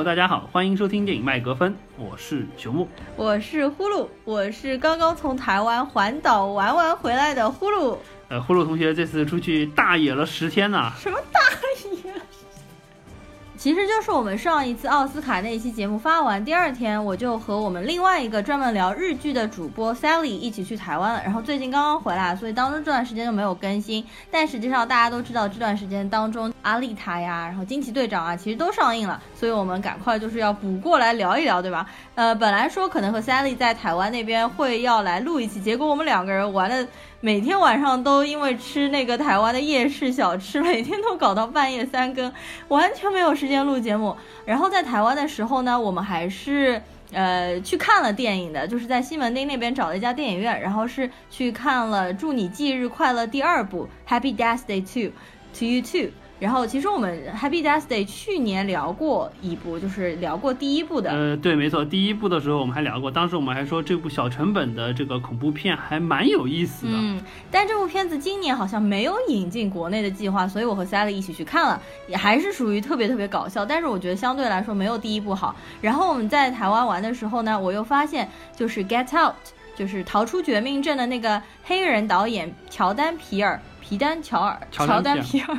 Hello，大家好，欢迎收听电影麦格芬，我是熊木，我是呼噜，我是刚刚从台湾环岛玩完回来的呼噜。呃，呼噜同学这次出去大野了十天呢。什么大野？其实就是我们上一次奥斯卡那一期节目发完，第二天我就和我们另外一个专门聊日剧的主播 Sally 一起去台湾了。然后最近刚刚回来，所以当中这段时间就没有更新。但实际上大家都知道，这段时间当中，阿丽塔呀，然后惊奇队长啊，其实都上映了，所以我们赶快就是要补过来聊一聊，对吧？呃，本来说可能和 Sally 在台湾那边会要来录一期，结果我们两个人玩的。每天晚上都因为吃那个台湾的夜市小吃，每天都搞到半夜三更，完全没有时间录节目。然后在台湾的时候呢，我们还是呃去看了电影的，就是在西门町那边找了一家电影院，然后是去看了《祝你忌日快乐》第二部《Happy Death Day Two To You Too》。然后其实我们 Happy Death Day 去年聊过一部，就是聊过第一部的。呃，对，没错，第一部的时候我们还聊过，当时我们还说这部小成本的这个恐怖片还蛮有意思的。嗯，但这部片子今年好像没有引进国内的计划，所以我和 Sally 一起去看了，也还是属于特别特别搞笑，但是我觉得相对来说没有第一部好。然后我们在台湾玩的时候呢，我又发现就是 Get Out，就是逃出绝命镇的那个黑人导演乔丹皮尔，皮丹乔尔，乔丹皮尔。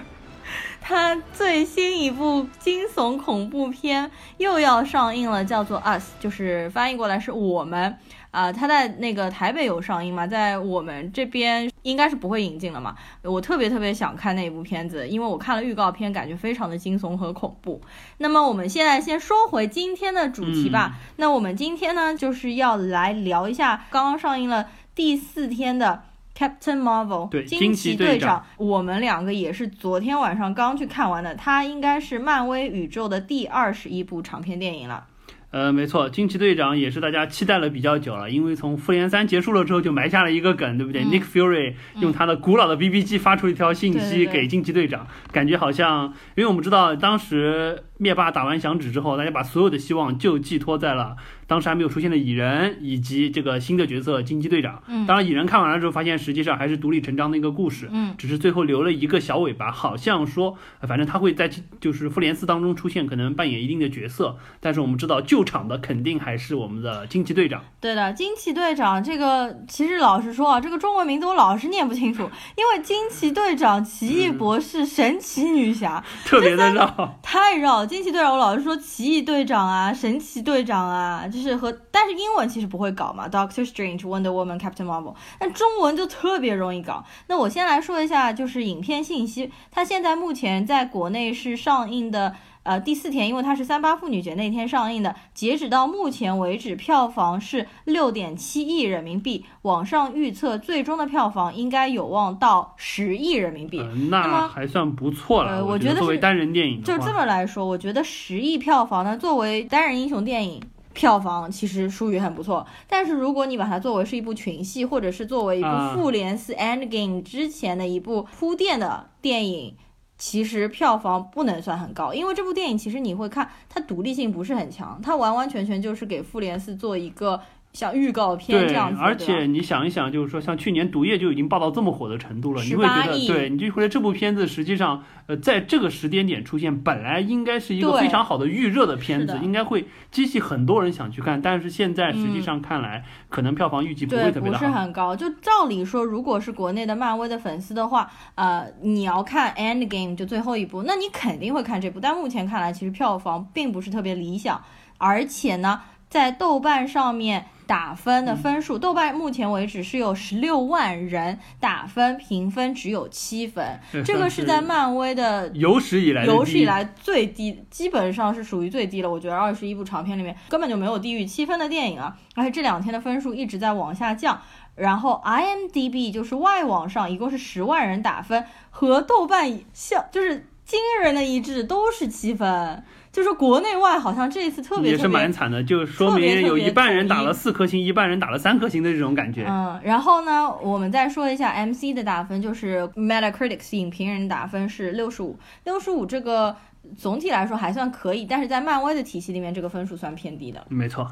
他最新一部惊悚恐怖片又要上映了，叫做《Us》，就是翻译过来是我们啊。他在那个台北有上映嘛，在我们这边应该是不会引进了嘛。我特别特别想看那部片子，因为我看了预告片，感觉非常的惊悚和恐怖。那么我们现在先说回今天的主题吧。那我们今天呢，就是要来聊一下刚刚上映了第四天的。Captain Marvel，对，惊奇队长，我们两个也是昨天晚上刚去看完的，它应该是漫威宇宙的第二十一部长篇电影了。呃，没错，惊奇队长也是大家期待了比较久了，因为从复联三结束了之后就埋下了一个梗，对不对？Nick Fury 用他的古老的 BB 机发出一条信息给惊奇队长，感觉好像，因为我们知道当时灭霸打完响指之后，大家把所有的希望就寄托在了。当时还没有出现的蚁人，以及这个新的角色惊奇队长。嗯，当然蚁人看完了之后，发现实际上还是独立成章的一个故事。嗯，只是最后留了一个小尾巴，好像说，反正他会在就是复联四当中出现，可能扮演一定的角色。但是我们知道救场的肯定还是我们的惊奇队长。对的，惊奇队长这个其实老实说啊，这个中文名字我老是念不清楚，因为惊奇队长、奇异博士、神奇女侠特别的绕，太绕。惊奇队长我老是说奇异队长啊，神奇队长啊，就。是和，但是英文其实不会搞嘛，Doctor Strange、Wonder Woman、Captain Marvel，但中文就特别容易搞。那我先来说一下，就是影片信息，它现在目前在国内是上映的，呃，第四天，因为它是三八妇女节那天上映的，截止到目前为止，票房是六点七亿人民币，网上预测最终的票房应该有望到十亿人民币，那还算不错了。呃我觉得作为单人电影，就这么来说，我觉得十亿票房呢，作为单人英雄电影。票房其实数语很不错，但是如果你把它作为是一部群戏，或者是作为一部复联四 Endgame 之前的一部铺垫的电影，其实票房不能算很高，因为这部电影其实你会看它独立性不是很强，它完完全全就是给复联四做一个。像预告片这样子，而且你想一想，就是说，像去年《毒液》就已经爆到这么火的程度了，你会觉得，对，你就会觉得这部片子实际上，呃，在这个时间点出现，本来应该是一个非常好的预热的片子，应该会激起很多人想去看。但是现在实际上看来，可能票房预计不会特别大，不是很高。就照理说，如果是国内的漫威的粉丝的话，呃，你要看《Endgame》就最后一部，那你肯定会看这部。但目前看来，其实票房并不是特别理想，而且呢，在豆瓣上面。打分的分数，豆瓣目前为止是有十六万人打分，评分只有七分，这个是在漫威的有史以来有史以来最低，基本上是属于最低了。我觉得二十一部长片里面根本就没有低于七分的电影啊，而且这两天的分数一直在往下降。然后 IMDB 就是外网上一共是十万人打分，和豆瓣像就是惊人的一致，都是七分。就是国内外好像这一次特别也是蛮惨的，就说明有一半人打了四颗星，一半人打了三颗星的这种感觉。嗯，然后呢，我们再说一下 MC 的打分，就是 Metacritic 影评人打分是六十五，六十五这个总体来说还算可以，但是在漫威的体系里面，这个分数算偏低的。没错。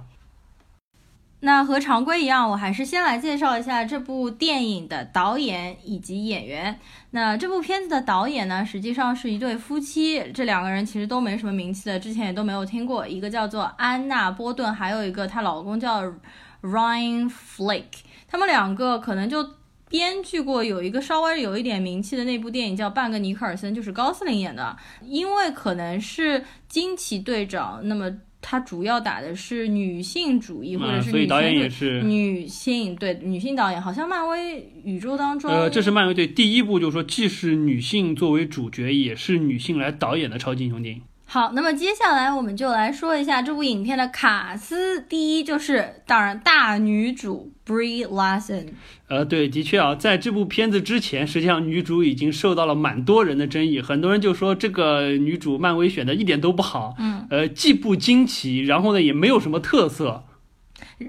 那和常规一样，我还是先来介绍一下这部电影的导演以及演员。那这部片子的导演呢，实际上是一对夫妻，这两个人其实都没什么名气的，之前也都没有听过。一个叫做安娜波顿，还有一个她老公叫 Ryan Flake。他们两个可能就编剧过有一个稍微有一点名气的那部电影叫《半个尼克尔森》，就是高司令演的。因为可能是惊奇队长，那么。他主要打的是女性主义，或者是女性女性对女性导演，好像漫威宇宙当中，呃，这是漫威对第一部，就是说既是女性作为主角，也是女性来导演的超级英雄电影。好，那么接下来我们就来说一下这部影片的卡斯。第一就是，当然大女主 Brie Larson。呃，对，的确啊，在这部片子之前，实际上女主已经受到了蛮多人的争议，很多人就说这个女主漫威选的一点都不好，嗯，呃，既不惊奇，然后呢也没有什么特色。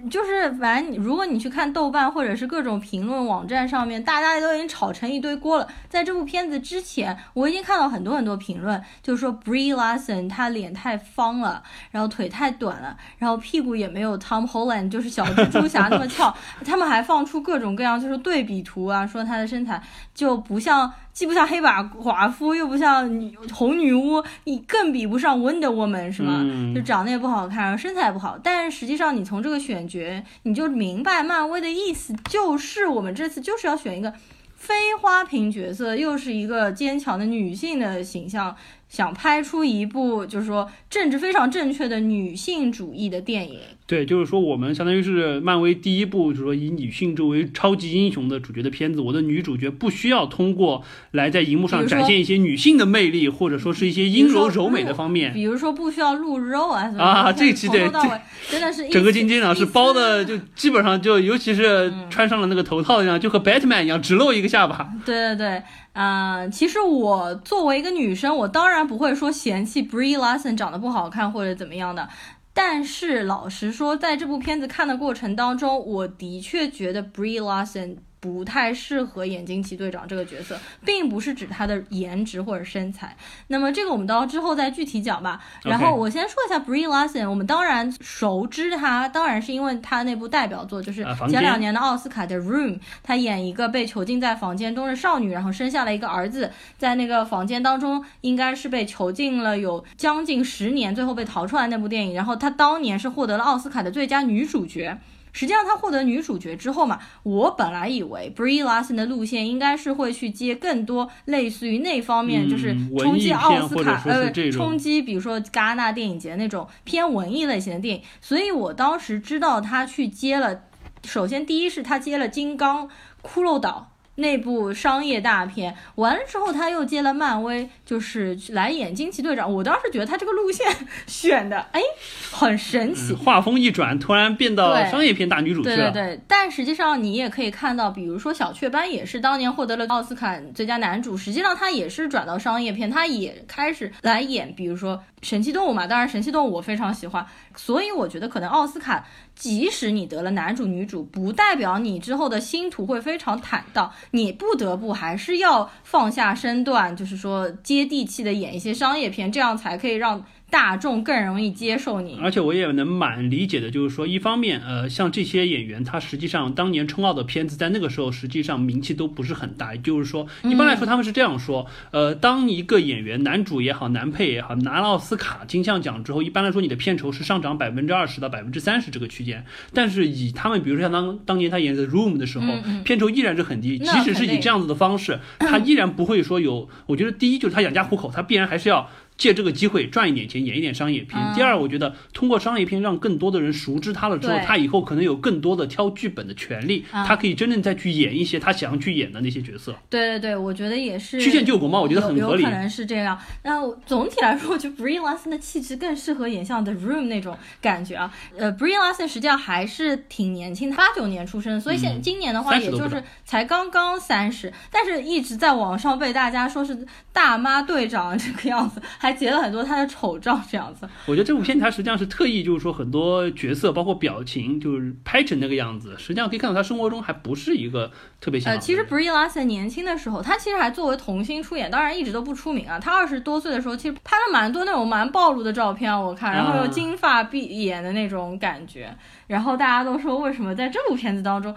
就是，反正如果你去看豆瓣或者是各种评论网站上面，大家都已经炒成一堆锅了。在这部片子之前，我已经看到很多很多评论，就是说 Brie Larson 她脸太方了，然后腿太短了，然后屁股也没有 Tom Holland 就是小蜘蛛侠那么翘。他们还放出各种各样就是对比图啊，说她的身材就不像。既不像黑寡寡妇，又不像女红女巫，你更比不上 Wonder Woman，是吗？就长得也不好看，身材也不好。但是实际上，你从这个选角，你就明白漫威的意思，就是我们这次就是要选一个非花瓶角色，又是一个坚强的女性的形象。想拍出一部就是说政治非常正确的女性主义的电影，对，就是说我们相当于是漫威第一部，就是说以女性作为超级英雄的主角的片子。我的女主角不需要通过来在荧幕上展现一些女性的魅力，或者说是一些阴柔柔美的方面，比如说不需要露肉啊什么啊，这期对，真的是整个金金老师包的，就基本上就尤其是穿上了那个头套一样，就和 Batman 一样，只露一个下巴。对对对。嗯，其实我作为一个女生，我当然不会说嫌弃 Brie Larson 长得不好看或者怎么样的。但是老实说，在这部片子看的过程当中，我的确觉得 Brie Larson。不太适合演惊奇队长这个角色，并不是指他的颜值或者身材。那么这个我们到之后再具体讲吧。然后我先说一下 Brie Larson，我们当然熟知她，当然是因为她那部代表作就是前两年的奥斯卡的 Room，她演一个被囚禁在房间中的少女，然后生下了一个儿子，在那个房间当中应该是被囚禁了有将近十年，最后被逃出来那部电影。然后她当年是获得了奥斯卡的最佳女主角。实际上，他获得女主角之后嘛，我本来以为 Brie Larson 的路线应该是会去接更多类似于那方面，就是冲击奥斯卡呃，冲击比如说戛纳电影节那种偏文艺类型的电影。所以我当时知道他去接了，首先第一是他接了《金刚》《骷髅岛》。那部商业大片完了之后，他又接了漫威，就是来演惊奇队长。我当时觉得他这个路线选的，哎，很神奇。画风一转，突然变到商业片大女主去了。对对对，但实际上你也可以看到，比如说小雀斑也是当年获得了奥斯卡最佳男主，实际上他也是转到商业片，他也开始来演，比如说。神奇动物嘛，当然神奇动物我非常喜欢，所以我觉得可能奥斯卡，即使你得了男主女主，不代表你之后的星途会非常坦荡，你不得不还是要放下身段，就是说接地气的演一些商业片，这样才可以让。大众更容易接受你，而且我也能蛮理解的，就是说，一方面，呃，像这些演员，他实际上当年冲奥的片子，在那个时候实际上名气都不是很大。也就是说，一般来说他们是这样说，呃，当一个演员，男主也好，男配也好，拿了奥斯卡金像奖之后，一般来说你的片酬是上涨百分之二十到百分之三十这个区间。但是以他们，比如说像当当年他演的《Room》的时候，片酬依然是很低，即使是以这样子的方式，他依然不会说有。我觉得第一就是他养家糊口，他必然还是要。借这个机会赚一点钱，演一点商业片。第二，我觉得通过商业片让更多的人熟知他了之后，他以后可能有更多的挑剧本的权利，他可以真正再去演一些他想要去演的那些角色。对对对，我觉得也是。曲线救国嘛，我觉得很合理。有可能是这样。那总体来说，我觉得 Brie Larson 的气质更适合演像 The Room 那种感觉啊。呃，Brie Larson 实际上还是挺年轻的，八九年出生，所以现今年的话，也就是才刚刚三十，但是一直在网上被大家说是大妈队长这个样子，还。还截了很多他的丑照这样子。我觉得这部片它实际上是特意就是说很多角色包括表情就是拍成那个样子，实际上可以看到他生活中还不是一个特别像。呃，其实 Brie Larson 年轻的时候，他其实还作为童星出演，当然一直都不出名啊。他二十多岁的时候，其实拍了蛮多那种蛮暴露的照片，我看，然后又金发碧眼的那种感觉。然后大家都说，为什么在这部片子当中，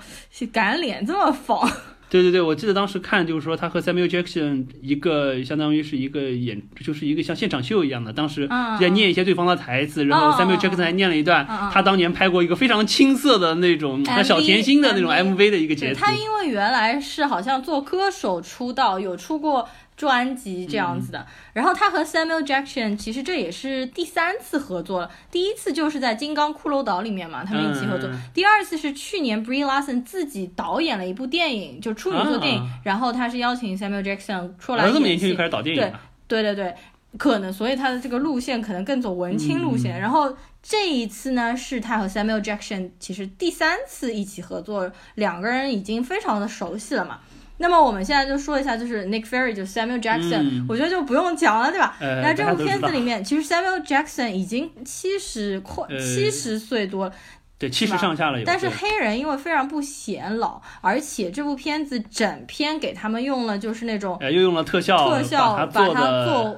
敢脸这么放？对对对，我记得当时看就是说他和 Samuel Jackson 一个相当于是一个演，就是一个像现场秀一样的，当时在念一些对方的台词，然后 Samuel Jackson 还念了一段他当年拍过一个非常青涩的那种小甜心的那种 MV 的一个节奏。他因为原来是好像做歌手出道，有出过。专辑这样子的，然后他和 Samuel Jackson 其实这也是第三次合作了，第一次就是在《金刚骷髅岛》里面嘛，他们一起合作。第二次是去年 Brie Larson 自己导演了一部电影，就处女作电影，然后他是邀请 Samuel Jackson 出来演戏。这么年轻就开始导电影了？对对对对，可能所以他的这个路线可能更走文青路线。然后这一次呢，是他和 Samuel Jackson 其实第三次一起合作，两个人已经非常的熟悉了嘛。那么我们现在就说一下，就是 Nick Fury 就 Samuel Jackson，我觉得就不用讲了，对吧？那这部片子里面，其实 Samuel Jackson 已经七十快七十岁多了，对，七十上下了。但是黑人因为非常不显老，而且这部片子整篇给他们用了就是那种，又用了特效，特效把它做。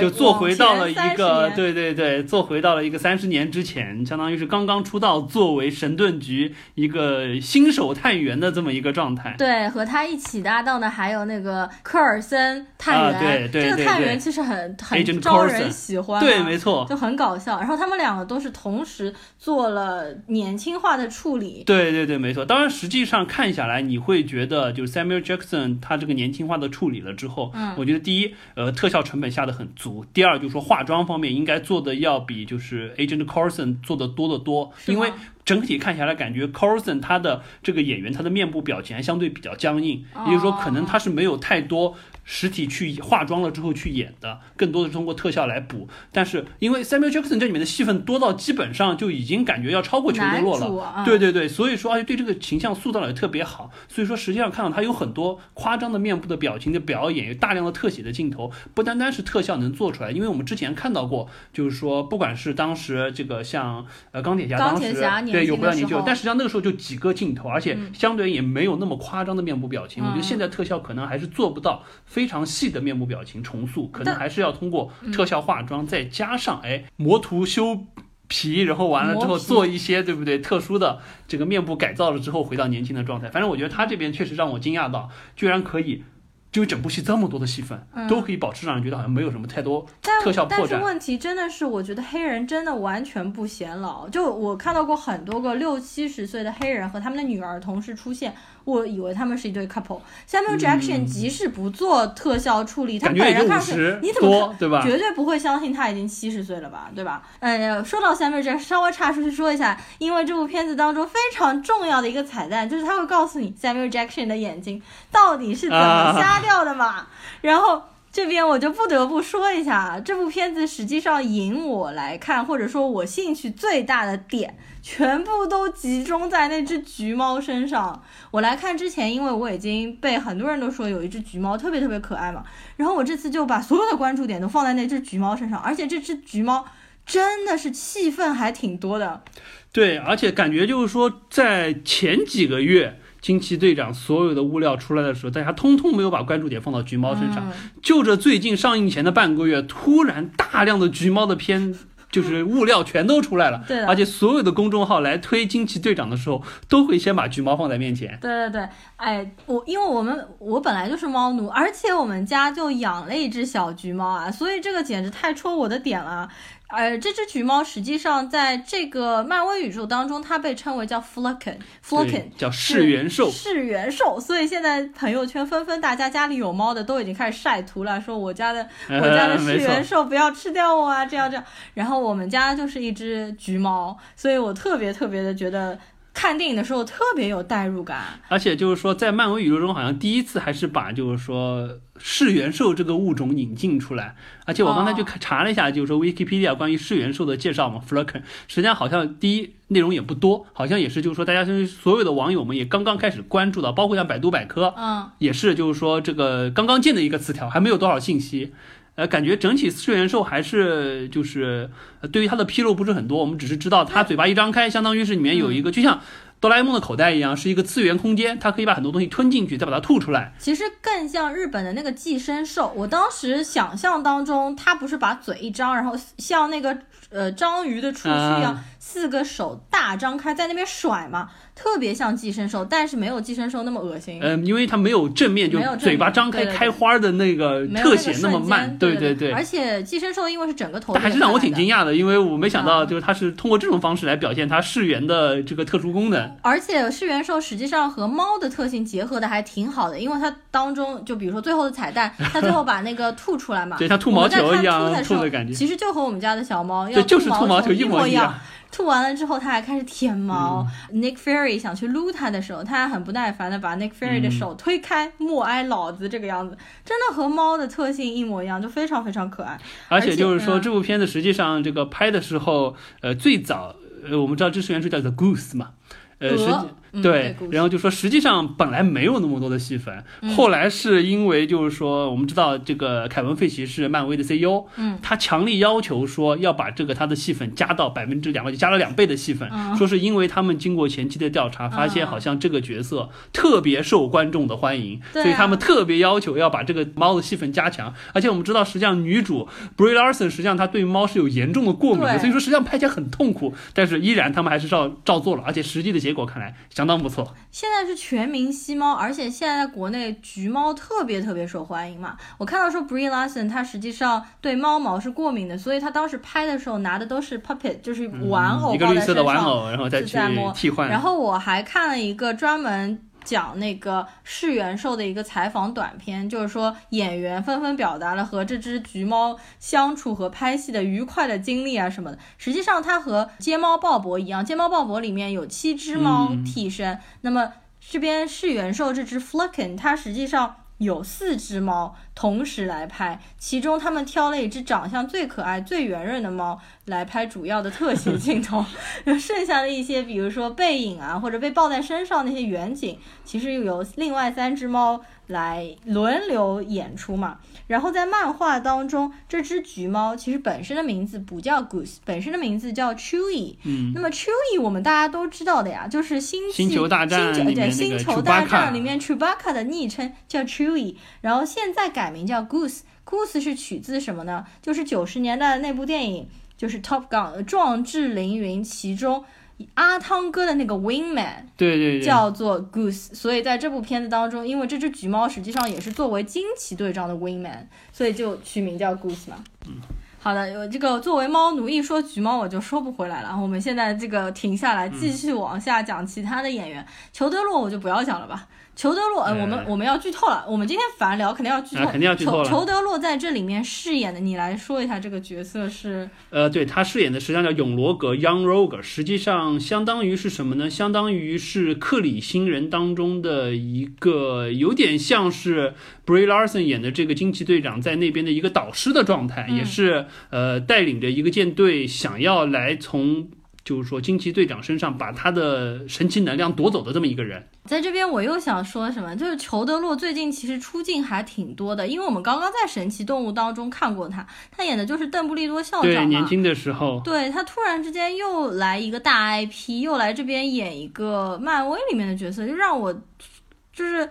就做回到了一个，对对对，做回到了一个三十年之前，相当于是刚刚出道，作为神盾局一个新手探员的这么一个状态。对，和他一起搭档的还有那个科尔森探员，这个探员其实很很招人喜欢，对，没错，就很搞笑。然后他们两个都是同时做了年轻化的处理。对对对，没错。当然，实际上看下来，你会觉得就是 Samuel Jackson 他这个年轻化的处理了之后，嗯，我觉得第一，呃，特效成本下的很。足。第二就是说化妆方面应该做的要比就是 Agent Coulson 做的多得多，因为整体看下来感觉 Coulson 他的这个演员他的面部表情还相对比较僵硬，也就是说可能他是没有太多。实体去化妆了之后去演的，更多的是通过特效来补。但是因为 Samuel Jackson 这里面的戏份多到基本上就已经感觉要超过裘德洛了，对对对，所以说而且对这个形象塑造的也特别好。所以说实际上看到他有很多夸张的面部的表情的表演，有大量的特写的镜头，不单单是特效能做出来。因为我们之前看到过，就是说不管是当时这个像呃钢铁侠当时对有不到年轻，但实际上那个时候就几个镜头，而且相对也没有那么夸张的面部表情。我觉得现在特效可能还是做不到。非常细的面部表情重塑，可能还是要通过特效化妆，再加上哎磨图修皮，然后完了之后做一些对不对特殊的这个面部改造了之后回到年轻的状态。反正我觉得他这边确实让我惊讶到，居然可以。就整部戏这么多的戏份，都可以保持让人觉得好像没有什么太多特效破绽。但是问题真的是，我觉得黑人真的完全不显老。就我看到过很多个六七十岁的黑人和他们的女儿同时出现，我以为他们是一对 couple。Samuel Jackson 即使不做特效处理，他本人看上去你怎么对吧？绝对不会相信他已经七十岁了吧，对吧？呃，说到 Samuel Jackson，稍微插出去说一下，因为这部片子当中非常重要的一个彩蛋，就是他会告诉你 Samuel Jackson 的眼睛到底是怎么瞎掉的嘛。然后这边我就不得不说一下，这部片子实际上引我来看，或者说我兴趣最大的点，全部都集中在那只橘猫身上。我来看之前，因为我已经被很多人都说有一只橘猫特别特别可爱嘛，然后我这次就把所有的关注点都放在那只橘猫身上，而且这只橘猫真的是戏份还挺多的。对，而且感觉就是说在前几个月。惊奇队长所有的物料出来的时候，大家通通没有把关注点放到橘猫身上。就这最近上映前的半个月，突然大量的橘猫的片，就是物料全都出来了。对，而且所有的公众号来推惊奇队长的时候，都会先把橘猫放在面前。对对对，哎，我因为我们我本来就是猫奴，而且我们家就养了一只小橘猫啊，所以这个简直太戳我的点了。呃，这只橘猫实际上在这个漫威宇宙当中，它被称为叫 Flocken，Flocken 叫噬元兽，噬元兽。所以现在朋友圈纷纷，大家家里有猫的都已经开始晒图了，说我家的我家的噬元兽不要吃掉我啊，这样这样。然后我们家就是一只橘猫，所以我特别特别的觉得。看电影的时候特别有代入感，而且就是说，在漫威宇宙中，好像第一次还是把就是说噬元兽这个物种引进出来。而且我刚才就查了一下，就是说 Wikipedia 关于噬元兽的介绍嘛 f l u c k e n 实际上好像第一内容也不多，好像也是就是说大家所有的网友们也刚刚开始关注到，包括像百度百科，嗯，也是就是说这个刚刚建的一个词条，还没有多少信息。呃，感觉整体次元兽还是就是对于它的披露不是很多，我们只是知道它嘴巴一张开，相当于是里面有一个，就像。哆啦 A 梦的口袋一样，是一个次元空间，它可以把很多东西吞进去，再把它吐出来。其实更像日本的那个寄生兽。我当时想象当中，它不是把嘴一张，然后像那个呃章鱼的触须一样，四个手大张开在那边甩嘛。特别像寄生兽，但是没有寄生兽那么恶心。嗯，因为它没有正面就嘴巴张开开花的那个特写那么慢，对对对。而且寄生兽因为是整个头，还是让我挺惊讶的，因为我没想到就是它是通过这种方式来表现它噬源的这个特殊功能。而且噬源兽实际上和猫的特性结合的还挺好的，因为它当中就比如说最后的彩蛋，它最后把那个吐出来嘛，对，像吐毛球一样吐的感觉，其实就和我们家的小猫要就是兔毛球一模一样。吐完了之后，他还开始舔毛。Nick Fury 想去撸它的时候，他还很不耐烦的把 Nick Fury 的手推开，默哀老子这个样子，真的和猫的特性一模一样，就非常非常可爱。而且就是说，这部片子实际上这个拍的时候，呃，最早呃，我们知道这是原著叫 The Goose 嘛。呃，实际对，然后就说实际上本来没有那么多的戏份，后来是因为就是说我们知道这个凯文·费奇是漫威的 CEO，嗯，他强力要求说要把这个他的戏份加到百分之两，就加了两倍的戏份，说是因为他们经过前期的调查，发现好像这个角色特别受观众的欢迎，所以他们特别要求要把这个猫的戏份加强。而且我们知道，实际上女主 Brie Larson 实际上她对猫是有严重的过敏的，所以说实际上拍起来很痛苦，但是依然他们还是照照做了，而且实际的。结果看来相当不错。现在是全民吸猫，而且现在在国内橘猫特别特别受欢迎嘛。我看到说 Brie Larson 她实际上对猫毛是过敏的，所以她当时拍的时候拿的都是 puppet，就是玩偶一个绿色的玩偶，然后再去替换。然后我还看了一个专门。讲那个噬元兽的一个采访短片，就是说演员纷纷表达了和这只橘猫相处和拍戏的愉快的经历啊什么的。实际上，它和《街猫鲍勃》一样，《街猫鲍勃》里面有七只猫替身，那么这边噬元兽这只 Flucken，它实际上有四只猫。同时来拍，其中他们挑了一只长相最可爱、最圆润的猫来拍主要的特写镜头，剩下的一些，比如说背影啊，或者被抱在身上那些远景，其实又由另外三只猫来轮流演出嘛。然后在漫画当中，这只橘猫其实本身的名字不叫 Goose，本身的名字叫 Chewy。嗯，那么 Chewy 我们大家都知道的呀，就是星星球大战对星球大战里面 Chewbacca 的昵称叫 Chewy，然后现在改。改名叫 Goose，Goose 是取自什么呢？就是九十年代的那部电影，就是 Top Gun 壮志凌云，其中阿汤哥的那个 Wingman，对对对，叫做 Goose。所以在这部片子当中，因为这只橘猫实际上也是作为惊奇队长的 Wingman，所以就取名叫 Goose 嘛。嗯，好的，有这个作为猫奴，一说橘猫我就说不回来了。我们现在这个停下来，继续往下讲其他的演员。裘德洛我就不要讲了吧。裘德洛，呃，我们我们要剧透了。我们今天反聊肯定要剧透，肯定要剧透了。裘德洛在这里面饰演的，你来说一下这个角色是？呃，对他饰演的实际上叫永罗格 （Young Roger），实际上相当于是什么呢？相当于是克里星人当中的一个，有点像是 Brie Larson 演的这个惊奇队长在那边的一个导师的状态，也是呃带领着一个舰队想要来从。就是说，惊奇队长身上把他的神奇能量夺走的这么一个人，在这边我又想说什么，就是裘德洛最近其实出镜还挺多的，因为我们刚刚在神奇动物当中看过他，他演的就是邓布利多校长对，年轻的时候，对他突然之间又来一个大 IP，又来这边演一个漫威里面的角色，就让我就是。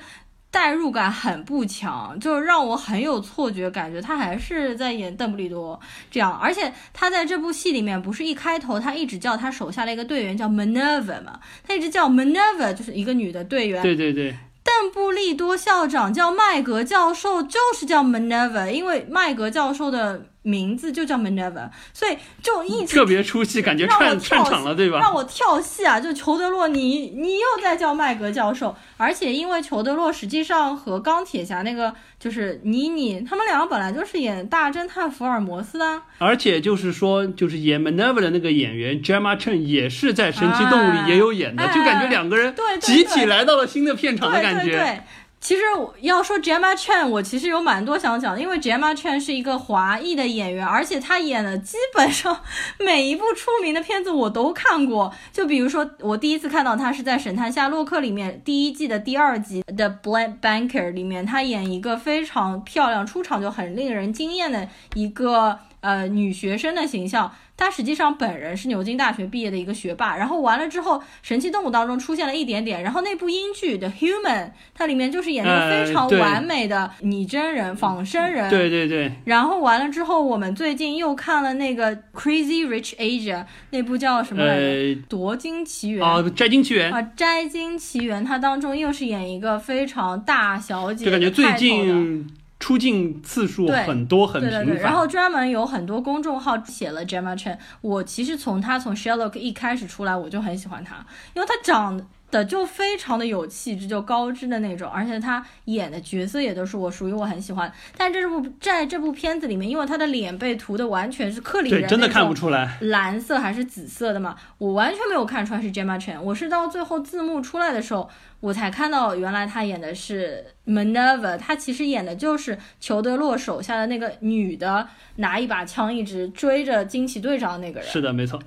代入感很不强，就是让我很有错觉，感觉他还是在演邓布利多这样。而且他在这部戏里面，不是一开头他一直叫他手下的一个队员叫 Minerva 嘛，他一直叫 Minerva，就是一个女的队员。对对对。邓布利多校长叫麦格教授，就是叫 Minerva，因为麦格教授的。名字就叫 Minerva，所以就一直特别出戏，感觉串串场了，对吧？让我跳戏啊！就裘德洛，你你又在叫麦格教授，而且因为裘德洛实际上和钢铁侠那个就是妮妮，他们两个本来就是演大侦探福尔摩斯的，而且就是说，就是演 Minerva 的那个演员 Gemma Chen 也是在神奇动物里也有演的，就感觉两个人集体来到了新的片场的感觉。其实我要说 Gemma Chan，我其实有蛮多想讲的，因为 Gemma Chan 是一个华裔的演员，而且她演的基本上每一部出名的片子我都看过。就比如说，我第一次看到她是在《神探夏洛克》里面第一季的第二集的 Black Banker 里面，她演一个非常漂亮、出场就很令人惊艳的一个呃女学生的形象。她实际上本人是牛津大学毕业的一个学霸，然后完了之后，《神奇动物》当中出现了一点点，然后那部英剧的《Human》，它里面就是演的非常完美的拟真人、仿生人。对对对。然后完了之后，我们最近又看了那个《Crazy Rich Asia》，那部叫什么来着？《夺金奇缘》啊，《摘金奇缘》啊，《摘金奇缘》，它当中又是演一个非常大小姐，就感觉最近。出镜次数很多，很频繁。然后专门有很多公众号写了 Gemma Chan。我其实从他从 Sherlock 一开始出来，我就很喜欢他，因为他长的就非常的有气质，就高知的那种，而且他演的角色也都是我属于我很喜欢。但这部在这部片子里面，因为他的脸被涂的完全是克里人，真的看不出来蓝色还是紫色的嘛，我完全没有看出来是 Gemma Chan。我是到最后字幕出来的时候。我才看到，原来他演的是 Minerva，他其实演的就是裘德洛手下的那个女的，拿一把枪一直追着惊奇队长的那个人。是的，没错。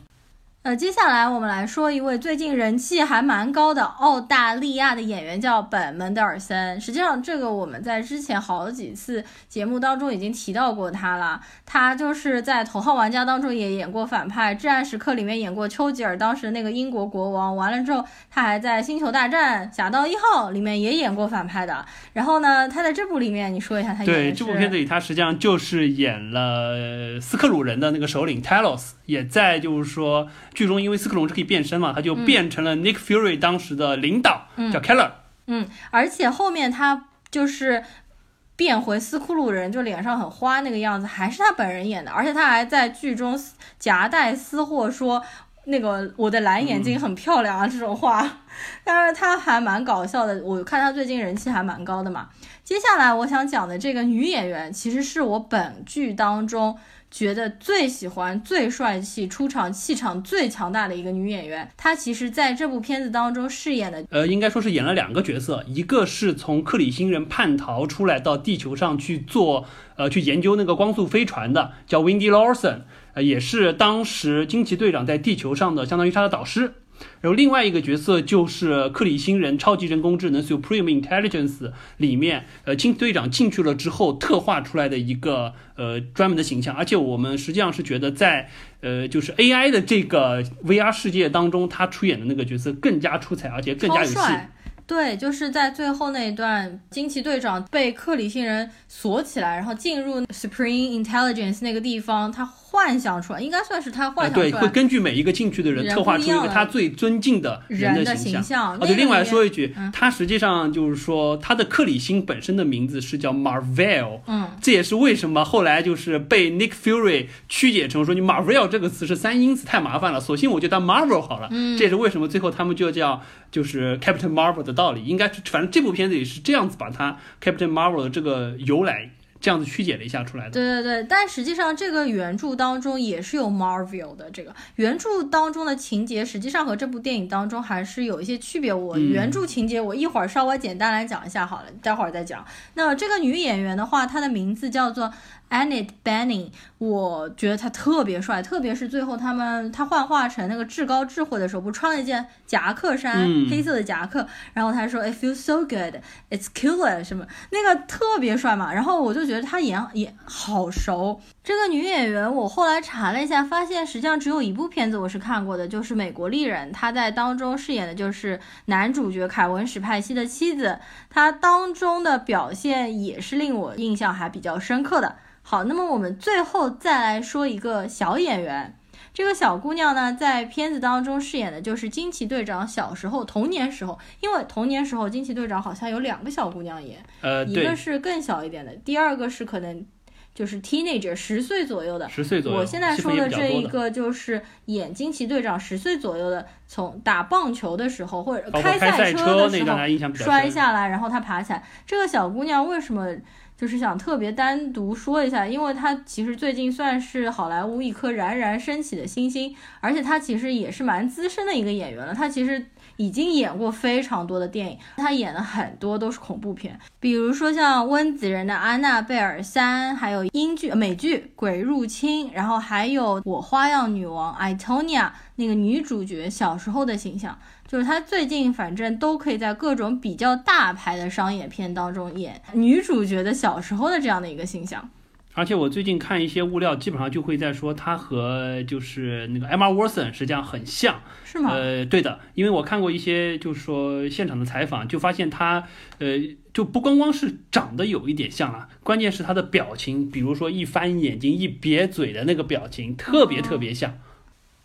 呃，接下来我们来说一位最近人气还蛮高的澳大利亚的演员，叫本·门德尔森。实际上，这个我们在之前好几次节目当中已经提到过他了。他就是在《头号玩家》当中也演过反派，《至暗时刻》里面演过丘吉尔，当时那个英国国王。完了之后，他还在《星球大战：侠盗一号》里面也演过反派的。然后呢，他在这部里面，你说一下他演对这部片子里，他实际上就是演了斯克鲁人的那个首领 Talos，也在就是说。剧中因为斯克隆是可以变身嘛，他就变成了 Nick Fury 当时的领导，叫 Keller。嗯，而且后面他就是变回斯库鲁人，就脸上很花那个样子，还是他本人演的。而且他还在剧中夹带私货说那个我的蓝眼睛很漂亮啊这种话，但是他还蛮搞笑的。我看他最近人气还蛮高的嘛。接下来我想讲的这个女演员，其实是我本剧当中。觉得最喜欢、最帅气、出场气场最强大的一个女演员，她其实在这部片子当中饰演的，呃，应该说是演了两个角色，一个是从克里星人叛逃出来到地球上去做，呃，去研究那个光速飞船的，叫 Wendy Lawson，呃，也是当时惊奇队长在地球上的，相当于他的导师。然后另外一个角色就是克里星人超级人工智能 Supreme Intelligence 里面，呃，惊奇队长进去了之后特化出来的一个呃专门的形象，而且我们实际上是觉得在呃就是 AI 的这个 VR 世界当中，他出演的那个角色更加出彩，而且更加有戏。对，就是在最后那一段，惊奇队长被克里星人锁起来，然后进入 Supreme Intelligence 那个地方，他。幻想出来，应该算是他幻想出来。对，会根据每一个进去的人，策划出一个他最尊敬的人的形象。哦，对，另外说一句，他实际上就是说，他的克里星本身的名字是叫 Marvel。嗯，这也是为什么后来就是被 Nick Fury 曲解成说你 Marvel 这个词是三音词太麻烦了，索性我就当 Marvel 好了。嗯，这也是为什么最后他们就叫就是 Captain Marvel 的道理。应该反正这部片子也是这样子把它 Captain Marvel 的这个由来。这样子曲解了一下出来的。对对对，但实际上这个原著当中也是有 Marvel 的。这个原著当中的情节实际上和这部电影当中还是有一些区别。我原著情节我一会儿稍微简单来讲一下好了，待会儿再讲。那这个女演员的话，她的名字叫做。Annette Bening，我觉得他特别帅，特别是最后他们他幻化成那个至高智慧的时候，不穿了一件夹克衫，黑色的夹克，然后他说 It feels so good, it's killer 什么那个特别帅嘛，然后我就觉得他演演好熟。这个女演员我后来查了一下，发现实际上只有一部片子我是看过的，就是《美国丽人》，她在当中饰演的就是男主角凯文史派西的妻子，她当中的表现也是令我印象还比较深刻的。好，那么我们最后再来说一个小演员，这个小姑娘呢，在片子当中饰演的就是惊奇队长小时候童年时候，因为童年时候惊奇队长好像有两个小姑娘演，呃，一个是更小一点的，第二个是可能就是 teenager 十岁左右的，十岁左右。我现在说的这一个就是演惊奇队长十岁左右的，从打棒球的时候或者开赛车的时候摔下来，然后她爬起来，这个小姑娘为什么？就是想特别单独说一下，因为她其实最近算是好莱坞一颗冉冉升起的星星，而且她其实也是蛮资深的一个演员了。她其实已经演过非常多的电影，他演的很多都是恐怖片，比如说像温子仁的《安娜贝尔三》，还有英剧、美剧《鬼入侵》，然后还有《我花样女王》艾托尼亚那个女主角小时候的形象，就是他最近反正都可以在各种比较大牌的商业片当中演女主角的小时候的这样的一个形象。而且我最近看一些物料，基本上就会在说他和就是那个 Emma Watson 实际上很像，是吗？呃，对的，因为我看过一些就是说现场的采访，就发现他呃就不光光是长得有一点像了，关键是他的表情，比如说一翻眼睛、一瘪嘴的那个表情，特别特别像。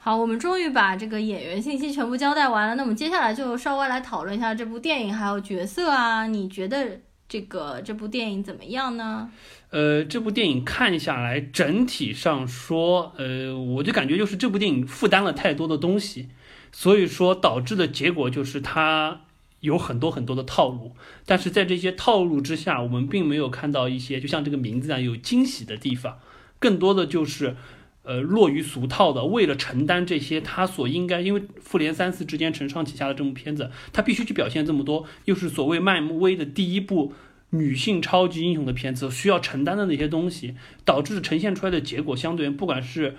好，我们终于把这个演员信息全部交代完了，那我们接下来就稍微来讨论一下这部电影还有角色啊，你觉得这个这部电影怎么样呢？呃，这部电影看下来，整体上说，呃，我就感觉就是这部电影负担了太多的东西，所以说导致的结果就是它有很多很多的套路，但是在这些套路之下，我们并没有看到一些就像这个名字一样有惊喜的地方，更多的就是呃落于俗套的，为了承担这些他所应该，因为复联三四之间承上启下的这部片子，他必须去表现这么多，又是所谓漫威的第一部。女性超级英雄的片子需要承担的那些东西，导致呈现出来的结果，相对不管是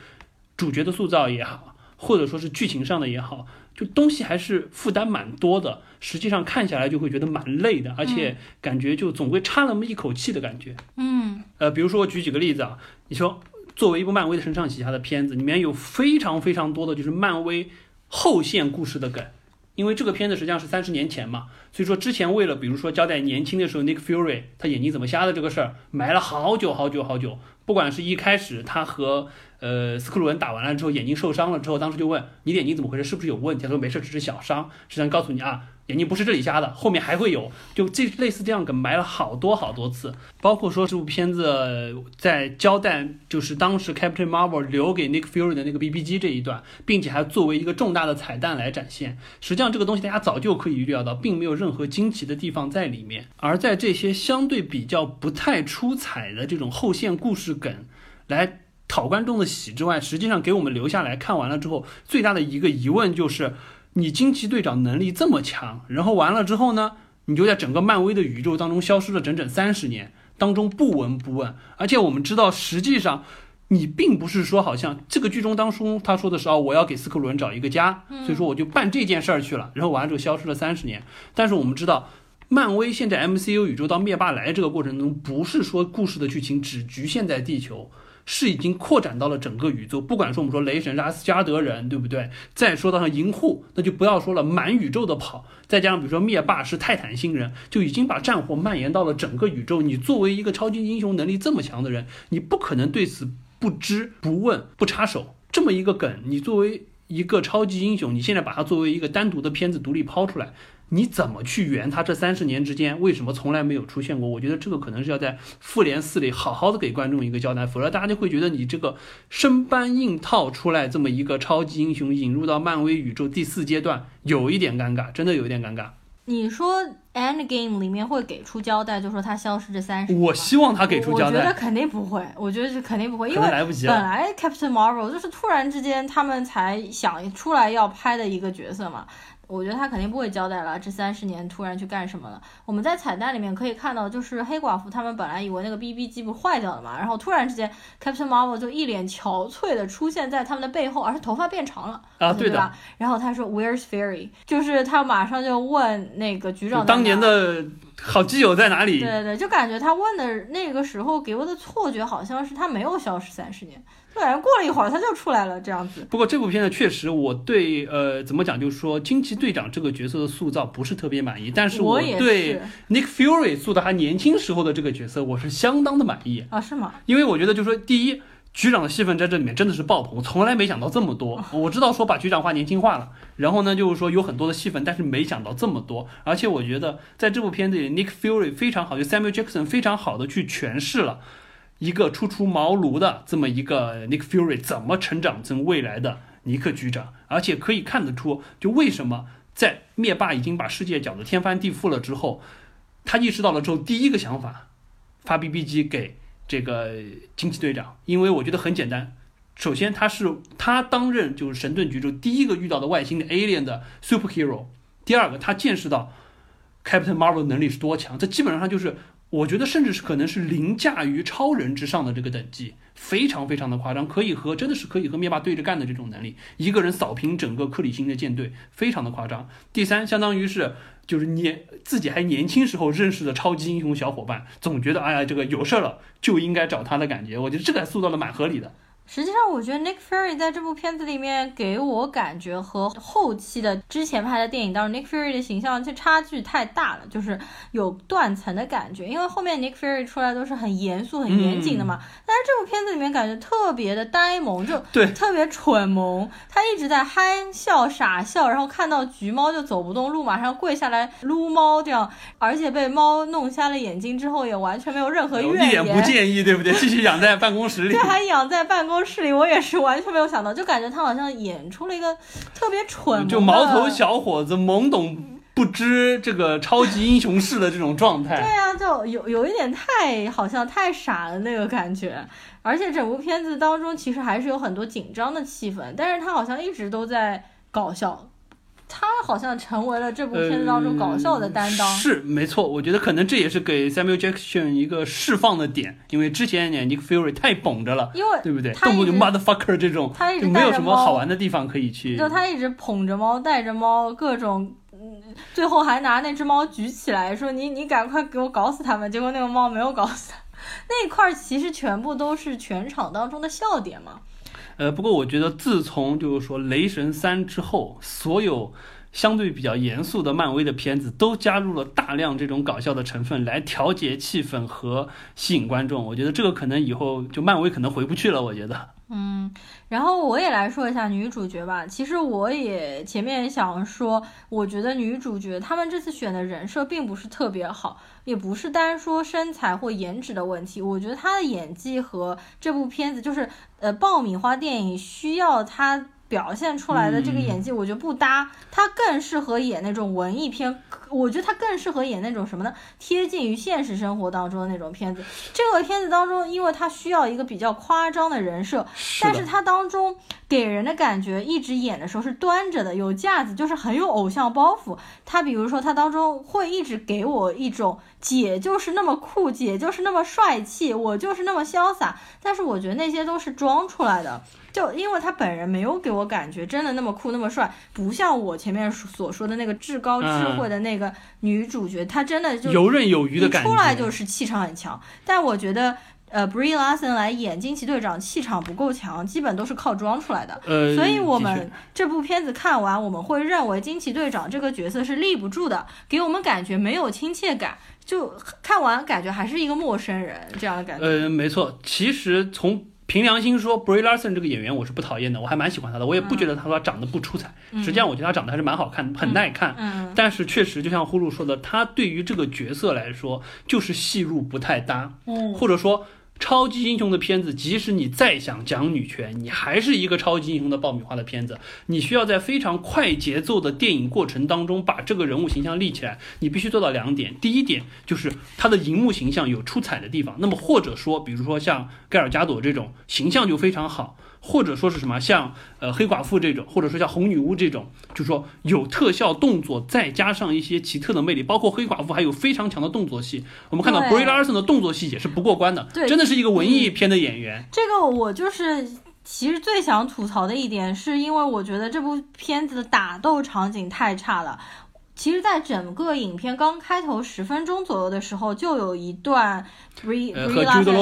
主角的塑造也好，或者说是剧情上的也好，就东西还是负担蛮多的。实际上看下来就会觉得蛮累的，而且感觉就总归差那么一口气的感觉。嗯，呃，比如说我举几个例子啊，你说作为一部漫威的承上启下的片子，里面有非常非常多的就是漫威后线故事的梗。因为这个片子实际上是三十年前嘛，所以说之前为了比如说交代年轻的时候 Nick Fury 他眼睛怎么瞎的这个事儿，埋了好久好久好久。不管是一开始他和呃斯克鲁恩打完了之后眼睛受伤了之后，当时就问你眼睛怎么回事，是不是有问题？他说没事，只是小伤。实际上告诉你啊。眼睛不是这里瞎的，后面还会有，就这类似这样梗埋了好多好多次，包括说这部片子在交代，就是当时 Captain Marvel 留给 Nick Fury 的那个 BB 机这一段，并且还作为一个重大的彩蛋来展现。实际上这个东西大家早就可以预料到，并没有任何惊奇的地方在里面。而在这些相对比较不太出彩的这种后线故事梗来讨观众的喜之外，实际上给我们留下来看完了之后，最大的一个疑问就是。你惊奇队长能力这么强，然后完了之后呢，你就在整个漫威的宇宙当中消失了整整三十年，当中不闻不问。而且我们知道，实际上你并不是说好像这个剧中当中他说的是哦，我要给斯克伦找一个家，所以说我就办这件事儿去了，然后完了之后消失了三十年。但是我们知道，漫威现在 MCU 宇宙到灭霸来这个过程中，不是说故事的剧情只局限在地球。是已经扩展到了整个宇宙，不管说我们说雷神是阿斯加德人，对不对？再说到像银护，那就不要说了，满宇宙的跑。再加上比如说灭霸是泰坦星人，就已经把战火蔓延到了整个宇宙。你作为一个超级英雄能力这么强的人，你不可能对此不知不问不插手。这么一个梗，你作为一个超级英雄，你现在把它作为一个单独的片子独立抛出来。你怎么去圆他这三十年之间为什么从来没有出现过？我觉得这个可能是要在复联四里好好的给观众一个交代，否则大家就会觉得你这个生搬硬套出来这么一个超级英雄引入到漫威宇宙第四阶段，有一点尴尬，真的有一点尴尬。你说 End Game 里面会给出交代，就说他消失这三十，我希望他给出交代。我觉得肯定不会，我觉得是肯定不会，因为来不及本来 Captain Marvel 就是突然之间他们才想出来要拍的一个角色嘛。我觉得他肯定不会交代了，这三十年突然去干什么了？我们在彩蛋里面可以看到，就是黑寡妇他们本来以为那个 BB 机不坏掉了嘛，然后突然之间 Captain Marvel 就一脸憔悴的出现在他们的背后，而且头发变长了啊，对的。然后他说 Where's Fairy？就是他马上就问那个局长，当年的好基友在哪里？对对，就感觉他问的那个时候给我的错觉好像是他没有消失三十年。对，过了一会儿他就出来了，这样子。不过这部片子确实，我对呃怎么讲，就是说惊奇队长这个角色的塑造不是特别满意，但是我对 Nick Fury 塑造他年轻时候的这个角色，我是相当的满意啊？是吗？因为我觉得就是说，第一，局长的戏份在这里面真的是爆棚，从来没想到这么多。我知道说把局长化年轻化了，然后呢就是说有很多的戏份，但是没想到这么多。而且我觉得在这部片子里，Nick Fury 非常好，就 Samuel Jackson 非常好的去诠释了。一个初出茅庐的这么一个 Nick Fury 怎么成长成未来的尼克局长？而且可以看得出，就为什么在灭霸已经把世界搅得天翻地覆了之后，他意识到了之后，第一个想法发 BB 机给这个惊奇队长。因为我觉得很简单，首先他是他担任就是神盾局中第一个遇到的外星的 alien 的 superhero，第二个，他见识到 Captain Marvel 能力是多强，这基本上就是我觉得甚至是可能是凌驾于超人之上的这个等级，非常非常的夸张，可以和真的是可以和灭霸对着干的这种能力，一个人扫平整个克里星的舰队，非常的夸张。第三，相当于是就是年自己还年轻时候认识的超级英雄小伙伴，总觉得哎呀这个有事儿了就应该找他的感觉，我觉得这个塑造的蛮合理的。实际上，我觉得 Nick Fury 在这部片子里面给我感觉和后期的之前拍的电影当中 Nick Fury 的形象就差距太大了，就是有断层的感觉。因为后面 Nick Fury 出来都是很严肃、很严谨的嘛，但是这部片子里面感觉特别的呆萌，就对特别蠢萌。他一直在憨笑、傻笑，然后看到橘猫就走不动路，马上跪下来撸猫，这样，而且被猫弄瞎了眼睛之后，也完全没有任何怨言，一点不介意，对不对？继续养在办公室里，对，还养在办公。公室里，我也是完全没有想到，就感觉他好像演出了一个特别蠢，就毛头小伙子懵懂不知这个超级英雄式的这种状态。对啊，就有有一点太好像太傻了那个感觉，而且整部片子当中其实还是有很多紧张的气氛，但是他好像一直都在搞笑。他好像成为了这部片子当中搞笑的担当，是没错。我觉得可能这也是给 Samuel Jackson 一个释放的点，因为之前 Nick Fury 太绷着了，因为对不对？动不动就 motherfucker 这种，就没有什么好玩的地方可以去。就他一直捧着猫，带着猫，各种，嗯，最后还拿那只猫举起来说：“你你赶快给我搞死他们。”结果那个猫没有搞死他，那一块其实全部都是全场当中的笑点嘛。呃，不过我觉得自从就是说《雷神三》之后，所有相对比较严肃的漫威的片子都加入了大量这种搞笑的成分来调节气氛和吸引观众。我觉得这个可能以后就漫威可能回不去了。我觉得。嗯，然后我也来说一下女主角吧。其实我也前面想说，我觉得女主角他们这次选的人设并不是特别好，也不是单说身材或颜值的问题。我觉得她的演技和这部片子就是呃爆米花电影需要她。表现出来的这个演技，我觉得不搭。他更适合演那种文艺片，我觉得他更适合演那种什么呢？贴近于现实生活当中的那种片子。这个片子当中，因为他需要一个比较夸张的人设，但是他当中给人的感觉一直演的时候是端着的，有架子，就是很有偶像包袱。他比如说，他当中会一直给我一种姐就是那么酷，姐就是那么帅气，我就是那么潇洒。但是我觉得那些都是装出来的。就因为他本人没有给我感觉真的那么酷那么帅，不像我前面所说的那个至高智慧的那个女主角，她真的就游刃有余的感觉，出来就是气场很强。但我觉得，呃，Brie Larson 来演惊奇队长气场不够强，基本都是靠装出来的。呃，所以我们这部片子看完，我们会认为惊奇队长这个角色是立不住的，给我们感觉没有亲切感，就看完感觉还是一个陌生人这样的感觉。呃，没错，其实从。凭良心说，Brie Larson 这个演员我是不讨厌的，我还蛮喜欢他的，我也不觉得他说长得不出彩。实际上，我觉得他长得还是蛮好看，很耐看。嗯。但是确实，就像呼噜说的，他对于这个角色来说，就是戏路不太搭。嗯。或者说。超级英雄的片子，即使你再想讲女权，你还是一个超级英雄的爆米花的片子。你需要在非常快节奏的电影过程当中把这个人物形象立起来，你必须做到两点。第一点就是他的荧幕形象有出彩的地方，那么或者说，比如说像盖尔加朵这种形象就非常好。或者说是什么，像呃黑寡妇这种，或者说像红女巫这种，就是说有特效动作，再加上一些奇特的魅力，包括黑寡妇还有非常强的动作戏。我们看到 Brie Larson 的动作戏也是不过关的，真的是一个文艺片的演员。这个我就是其实最想吐槽的一点，是因为我觉得这部片子的打斗场景太差了。其实，在整个影片刚开头十分钟左右的时候，就有一段布里布里拉裘德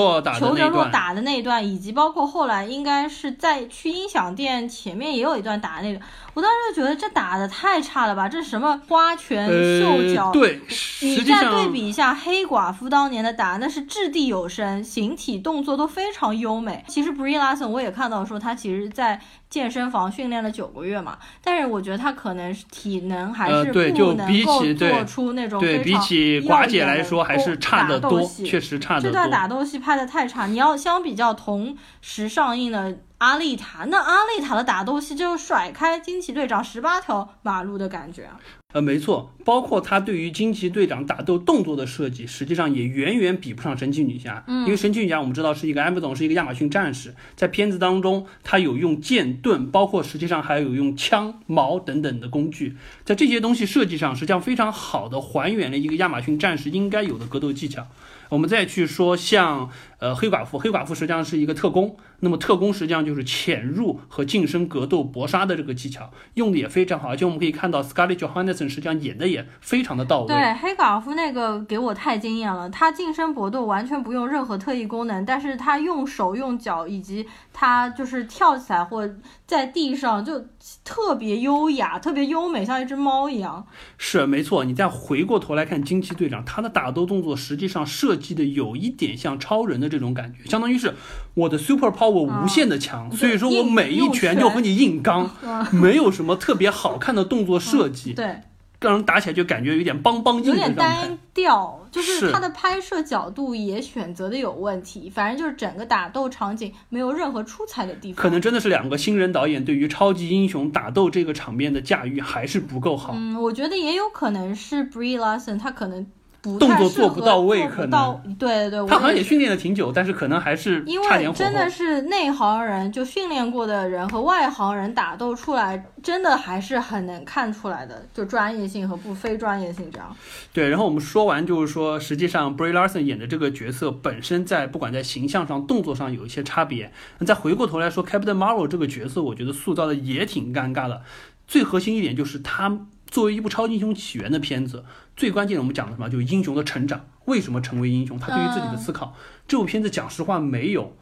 洛打的那一段，以及包括后来应该是在去音响店前面也有一段打的那个。我当时就觉得这打的太差了吧，这什么花拳绣脚？对，你再对比一下黑寡妇当年的打，那是掷地有声，形体动作都非常优美。其实 Brie Larson 我也看到说他其实在健身房训练了九个月嘛，但是我觉得他可能体能还是不能够做出那种对比起寡姐来说还是差得多，确实差得多。这段打斗戏拍的太差，你要相比较同时上映的。阿丽塔，那阿丽塔的打斗戏就甩开惊奇队长十八条马路的感觉啊！呃，没错，包括他对于惊奇队长打斗动作的设计，实际上也远远比不上神奇女侠。嗯，因为神奇女侠我们知道是一个 Amazon，是一个亚马逊战士，在片子当中，他有用剑盾，包括实际上还有用枪矛等等的工具，在这些东西设计上，实际上非常好的还原了一个亚马逊战士应该有的格斗技巧。我们再去说像呃黑寡妇，黑寡妇实际上是一个特工，那么特工实际上就是潜入和近身格斗搏杀的这个技巧，用的也非常好，而且我们可以看到 Scarlett Johansson 实际上演的也非常的到位。对，黑寡妇那个给我太惊艳了，她近身搏斗完全不用任何特异功能，但是她用手用脚以及她就是跳起来或在地上就特别优雅、特别优美，像一只猫一样。是没错，你再回过头来看惊奇队长，他的打斗动作实际上设计的有一点像超人的这种感觉，相当于是我的 super power 无限的强，所以说我每一拳就和你硬刚，没有什么特别好看的动作设计。对。让人打起来就感觉有点梆梆有点单调，就是它的拍摄角度也选择的有问题。反正就是整个打斗场景没有任何出彩的地方。可能真的是两个新人导演对于超级英雄打斗这个场面的驾驭还是不够好。嗯，我觉得也有可能是 Brie Larson，他可能。动作做不到位，可能对对对，他好像也训练了挺久，但是可能还是因为真的是内行人，就训练过的人和外行人打斗出来，真的还是很能看出来的，就专业性和不非专业性这样。对，然后我们说完就是说，实际上 Brie Larson 演的这个角色本身在不管在形象上、动作上有一些差别。那再回过头来说，Captain Marvel 这个角色，我觉得塑造的也挺尴尬的。最核心一点就是他。作为一部超级英雄起源的片子，最关键的我们讲的什么？就是英雄的成长，为什么成为英雄？他对于自己的思考。这部片子讲实话没有，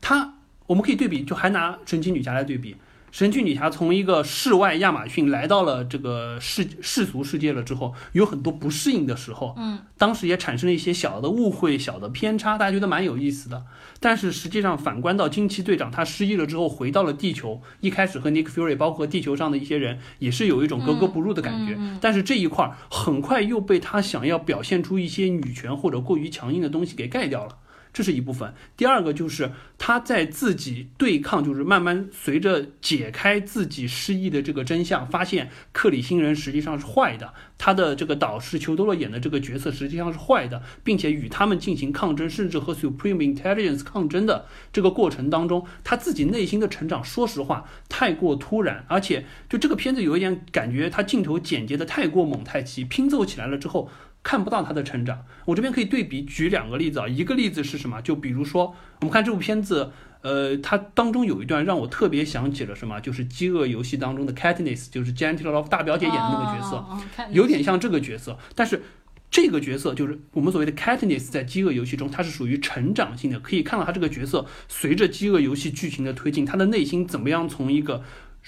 他我们可以对比，就还拿神奇女侠来对比。神奇女侠从一个世外亚马逊来到了这个世世俗世界了之后，有很多不适应的时候，嗯，当时也产生了一些小的误会、小的偏差，大家觉得蛮有意思的。但是实际上反观到惊奇队长，他失忆了之后回到了地球，一开始和 Nick Fury 包括地球上的一些人也是有一种格格不入的感觉。但是这一块很快又被他想要表现出一些女权或者过于强硬的东西给盖掉了。这是一部分，第二个就是他在自己对抗，就是慢慢随着解开自己失忆的这个真相，发现克里星人实际上是坏的，他的这个导师裘多洛演的这个角色实际上是坏的，并且与他们进行抗争，甚至和 Supreme Intelligence 抗争的这个过程当中，他自己内心的成长，说实话太过突然，而且就这个片子有一点感觉，他镜头剪接的太过猛太奇，拼凑起来了之后。看不到他的成长，我这边可以对比举两个例子啊。一个例子是什么？就比如说，我们看这部片子，呃，它当中有一段让我特别想起了什么？就是《饥饿游戏》当中的 Katniss，就是 Janet l o v 大表姐演的那个角色，有点像这个角色。但是这个角色就是我们所谓的 Katniss，在《饥饿游戏》中，它是属于成长性的，可以看到他这个角色随着《饥饿游戏》剧情的推进，他的内心怎么样从一个。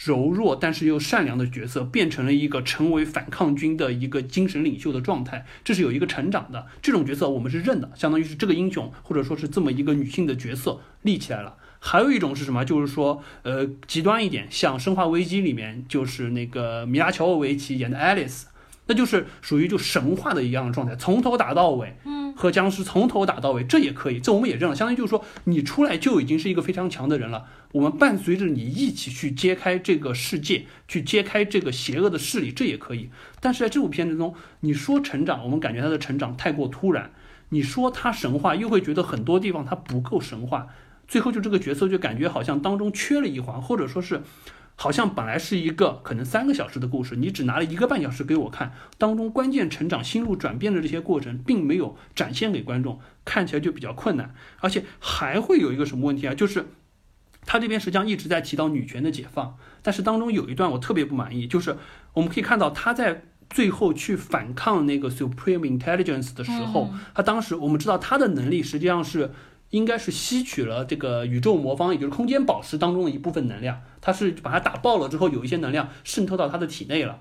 柔弱但是又善良的角色，变成了一个成为反抗军的一个精神领袖的状态，这是有一个成长的。这种角色我们是认的，相当于是这个英雄或者说是这么一个女性的角色立起来了。还有一种是什么？就是说，呃，极端一点，像《生化危机》里面就是那个米拉乔沃维奇演的 Alice。那就是属于就神话的一样的状态，从头打到尾，嗯，和僵尸从头打到尾，这也可以，这我们也认了。相当于就是说，你出来就已经是一个非常强的人了。我们伴随着你一起去揭开这个世界，去揭开这个邪恶的势力，这也可以。但是在这部片子中，你说成长，我们感觉他的成长太过突然；你说他神话，又会觉得很多地方他不够神话。最后就这个角色就感觉好像当中缺了一环，或者说是。好像本来是一个可能三个小时的故事，你只拿了一个半小时给我看，当中关键成长、心路转变的这些过程，并没有展现给观众，看起来就比较困难。而且还会有一个什么问题啊？就是他这边实际上一直在提到女权的解放，但是当中有一段我特别不满意，就是我们可以看到他在最后去反抗那个 Supreme Intelligence 的时候，他当时我们知道他的能力实际上是。应该是吸取了这个宇宙魔方，也就是空间宝石当中的一部分能量，它是把它打爆了之后，有一些能量渗透到他的体内了。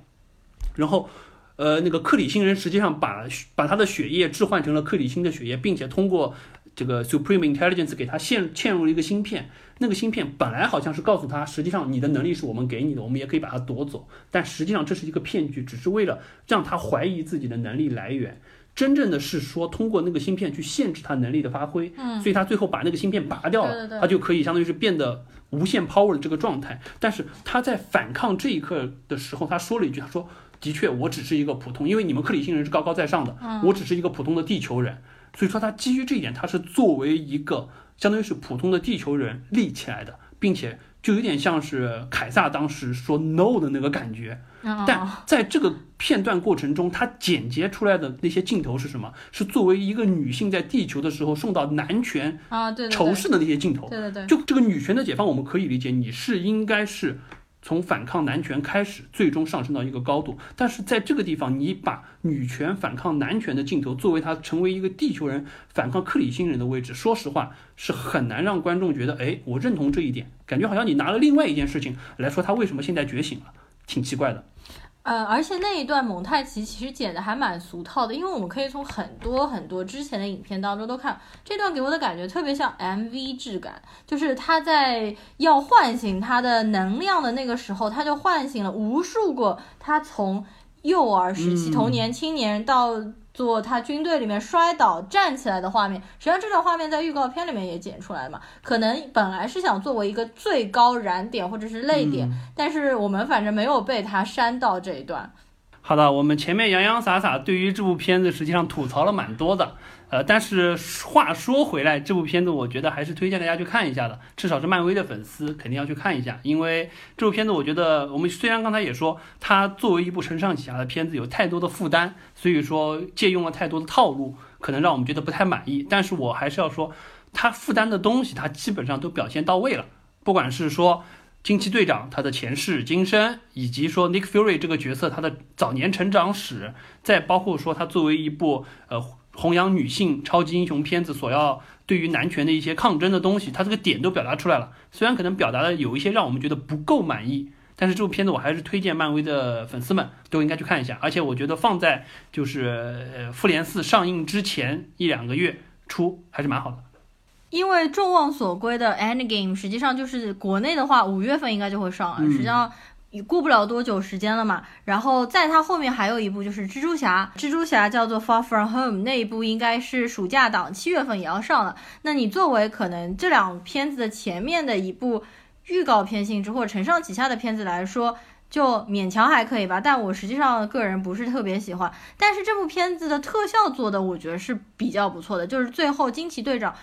然后，呃，那个克里星人实际上把把他的血液置换成了克里星的血液，并且通过这个 Supreme Intelligence 给他嵌嵌入了一个芯片。那个芯片本来好像是告诉他，实际上你的能力是我们给你的，我们也可以把它夺走。但实际上这是一个骗局，只是为了让他怀疑自己的能力来源。真正的是说，通过那个芯片去限制他能力的发挥，嗯，所以他最后把那个芯片拔掉了，他就可以相当于是变得无限 power 的这个状态。但是他在反抗这一刻的时候，他说了一句：“他说的确我只是一个普通，因为你们克里星人是高高在上的，我只是一个普通的地球人，所以说他基于这一点，他是作为一个相当于是普通的地球人立起来的，并且就有点像是凯撒当时说 no 的那个感觉。但在这个片段过程中，他剪接出来的那些镜头是什么？是作为一个女性在地球的时候受到男权啊对仇视的那些镜头。对对对，就这个女权的解放，我们可以理解，你是应该是从反抗男权开始，最终上升到一个高度。但是在这个地方，你把女权反抗男权的镜头作为他成为一个地球人反抗克里星人的位置，说实话是很难让观众觉得，哎，我认同这一点，感觉好像你拿了另外一件事情来说他为什么现在觉醒了。挺奇怪的，呃，而且那一段蒙太奇其实剪的还蛮俗套的，因为我们可以从很多很多之前的影片当中都看，这段给我的感觉特别像 MV 质感，就是他在要唤醒他的能量的那个时候，他就唤醒了无数个他从幼儿时期、童年、青年到。做他军队里面摔倒站起来的画面，实际上这段画面在预告片里面也剪出来嘛？可能本来是想作为一个最高燃点或者是泪点，但是我们反正没有被他删到这一段。好的，我们前面洋洋洒洒对于这部片子实际上吐槽了蛮多的。呃，但是话说回来，这部片子我觉得还是推荐大家去看一下的，至少是漫威的粉丝肯定要去看一下，因为这部片子我觉得我们虽然刚才也说它作为一部承上启下的片子有太多的负担，所以说借用了太多的套路，可能让我们觉得不太满意。但是我还是要说，它负担的东西它基本上都表现到位了，不管是说惊奇队长他的前世今生，以及说 Nick Fury 这个角色他的早年成长史，再包括说他作为一部呃。弘扬女性超级英雄片子所要对于男权的一些抗争的东西，它这个点都表达出来了。虽然可能表达的有一些让我们觉得不够满意，但是这部片子我还是推荐漫威的粉丝们都应该去看一下。而且我觉得放在就是复联四上映之前一两个月出还是蛮好的。因为众望所归的 Endgame 实际上就是国内的话五月份应该就会上了，实际上。也过不了多久时间了嘛，然后在它后面还有一部就是蜘蛛侠，蜘蛛侠叫做 Far From Home，那一部应该是暑假档，七月份也要上了。那你作为可能这两片子的前面的一部预告片性质或承上启下的片子来说，就勉强还可以吧。但我实际上个人不是特别喜欢，但是这部片子的特效做的我觉得是比较不错的，就是最后惊奇队长。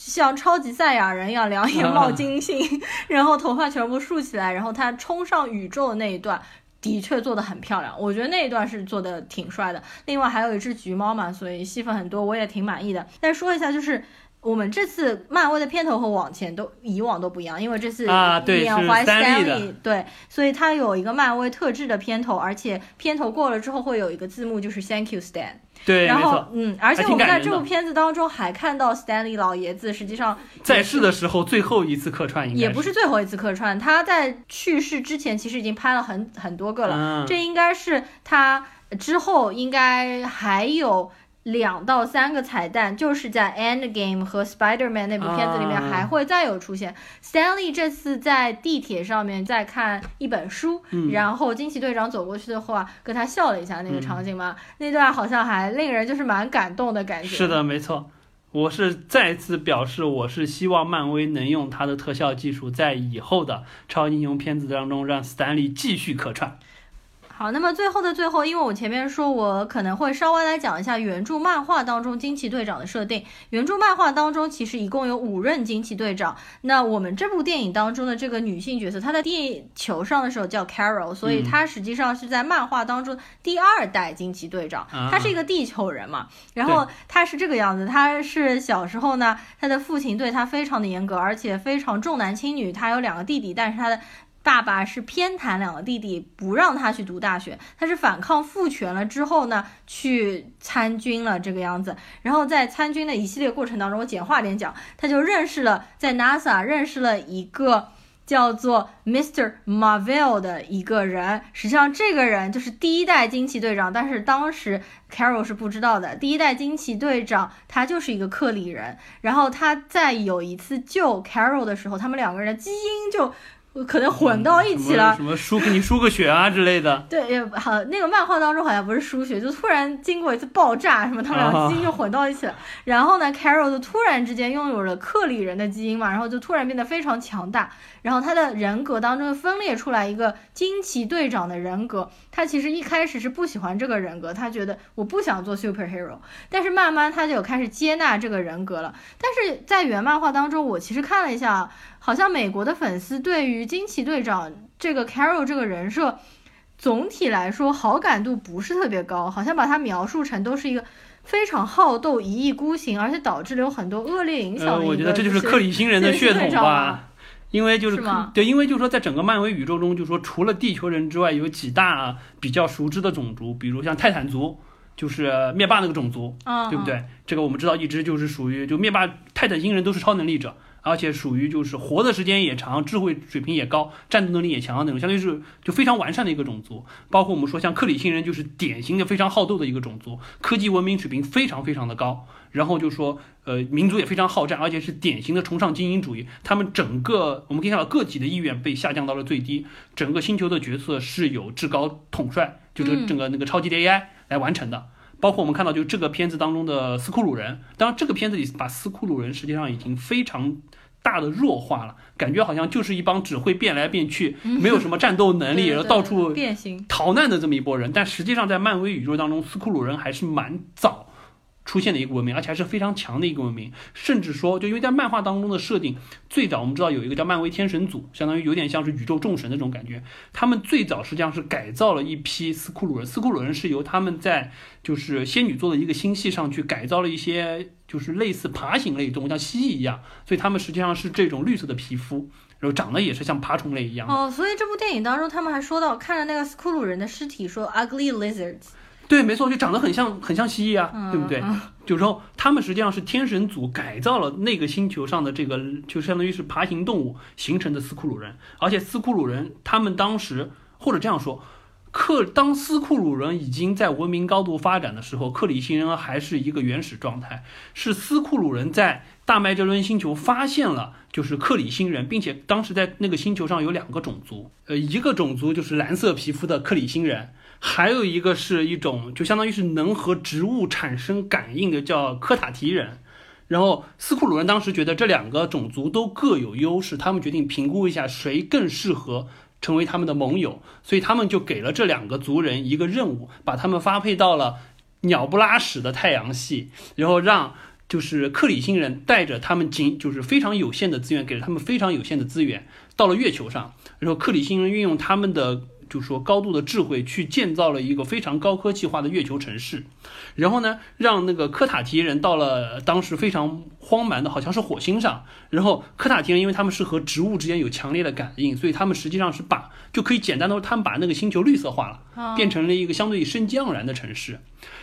像超级赛亚人一样，两眼冒金星，然后头发全部竖起来，然后他冲上宇宙的那一段，的确做的很漂亮。我觉得那一段是做的挺帅的。另外还有一只橘猫嘛，所以戏份很多，我也挺满意的。再说一下，就是我们这次漫威的片头和往前都以往都不一样，因为这次缅怀 Stanley，对，所以它有一个漫威特制的片头，而且片头过了之后会有一个字幕，就是 Thank you Stan。对，然后嗯，而且我们在这部片子当中还看到 Stanley 老爷子，实际上在世的时候最后一次客串，也不是最后一次客串，他在去世之前其实已经拍了很很多个了，这应该是他之后应该还有。两到三个彩蛋，就是在 End Game 和 Spider Man 那部片子里面还会再有出现。Stanley 这次在地铁上面在看一本书，然后惊奇队长走过去的话，跟他笑了一下那个场景嘛，那段好像还令人就是蛮感动的感觉。是的，没错，我是再次表示，我是希望漫威能用他的特效技术，在以后的超英雄片子当中让 Stanley 继续客串。好，那么最后的最后，因为我前面说我可能会稍微来讲一下原著漫画当中惊奇队长的设定。原著漫画当中其实一共有五任惊奇队长。那我们这部电影当中的这个女性角色，她在地球上的时候叫 Carol，所以她实际上是在漫画当中第二代惊奇队长。她是一个地球人嘛，然后她是这个样子，她是小时候呢，她的父亲对她非常的严格，而且非常重男轻女。她有两个弟弟，但是她的。爸爸是偏袒两个弟弟，不让他去读大学。他是反抗父权了之后呢，去参军了这个样子。然后在参军的一系列过程当中，我简化点讲，他就认识了在 NASA 认识了一个叫做 Mr. Marvel 的一个人。实际上这个人就是第一代惊奇队长，但是当时 Carol 是不知道的。第一代惊奇队长他就是一个克里人。然后他在有一次救 Carol 的时候，他们两个人的基因就。可能混到一起了，什么输给你输个血啊之类的。对，也好，那个漫画当中好像不是输血，就突然经过一次爆炸，什么他们俩基因就混到一起了。然后呢，Carol 就突然之间拥有了克里人的基因嘛，然后就突然变得非常强大。然后他的人格当中分裂出来一个惊奇队长的人格。他其实一开始是不喜欢这个人格，他觉得我不想做 superhero。但是慢慢他就有开始接纳这个人格了。但是在原漫画当中，我其实看了一下。好像美国的粉丝对于惊奇队长这个 Carol 这个人设，总体来说好感度不是特别高，好像把他描述成都是一个非常好斗、一意孤行，而且导致了有很多恶劣影响。我觉得这就是克里星人的血统吧，因为就是对，因为就是说在整个漫威宇宙中，就是说除了地球人之外，有几大比较熟知的种族，比如像泰坦族，就是灭霸那个种族，对不对？这个我们知道一直就是属于就灭霸泰坦星人都是超能力者。而且属于就是活的时间也长，智慧水平也高，战斗能力也强那种，相当于是就非常完善的一个种族。包括我们说像克里星人，就是典型的非常好斗的一个种族，科技文明水平非常非常的高。然后就说呃民族也非常好战，而且是典型的崇尚精英主义。他们整个我们可以看到个体的意愿被下降到了最低，整个星球的角色是有至高统帅，就是整个那个超级的 AI 来完成的。包括我们看到，就这个片子当中的斯库鲁人，当然这个片子里把斯库鲁人实际上已经非常大的弱化了，感觉好像就是一帮只会变来变去，没有什么战斗能力，然后到处变形逃难的这么一波人。但实际上在漫威宇宙当中，斯库鲁人还是蛮早。出现的一个文明，而且还是非常强的一个文明，甚至说，就因为在漫画当中的设定，最早我们知道有一个叫漫威天神组，相当于有点像是宇宙众神的这种感觉。他们最早实际上是改造了一批斯库鲁人，斯库鲁人是由他们在就是仙女座的一个星系上去改造了一些，就是类似爬行类动物，像蜥蜴一样，所以他们实际上是这种绿色的皮肤，然后长得也是像爬虫类一样。哦，所以这部电影当中，他们还说到看着那个斯库鲁人的尸体，说 ugly lizards。对，没错，就长得很像，很像蜥蜴啊，对不对？就是说，他们实际上是天神组改造了那个星球上的这个，就相当于是爬行动物形成的斯库鲁人。而且斯库鲁人他们当时，或者这样说，克当斯库鲁人已经在文明高度发展的时候，克里星人还是一个原始状态。是斯库鲁人在大麦哲伦星球发现了，就是克里星人，并且当时在那个星球上有两个种族，呃，一个种族就是蓝色皮肤的克里星人。还有一个是一种，就相当于是能和植物产生感应的，叫科塔提人。然后斯库鲁人当时觉得这两个种族都各有优势，他们决定评估一下谁更适合成为他们的盟友，所以他们就给了这两个族人一个任务，把他们发配到了鸟不拉屎的太阳系，然后让就是克里星人带着他们仅就是非常有限的资源，给了他们非常有限的资源，到了月球上，然后克里星人运用他们的。就是说，高度的智慧去建造了一个非常高科技化的月球城市，然后呢，让那个科塔提人到了当时非常荒蛮的，好像是火星上。然后科塔提人，因为他们是和植物之间有强烈的感应，所以他们实际上是把就可以简单的说，他们把那个星球绿色化了，变成了一个相对生机盎然的城市。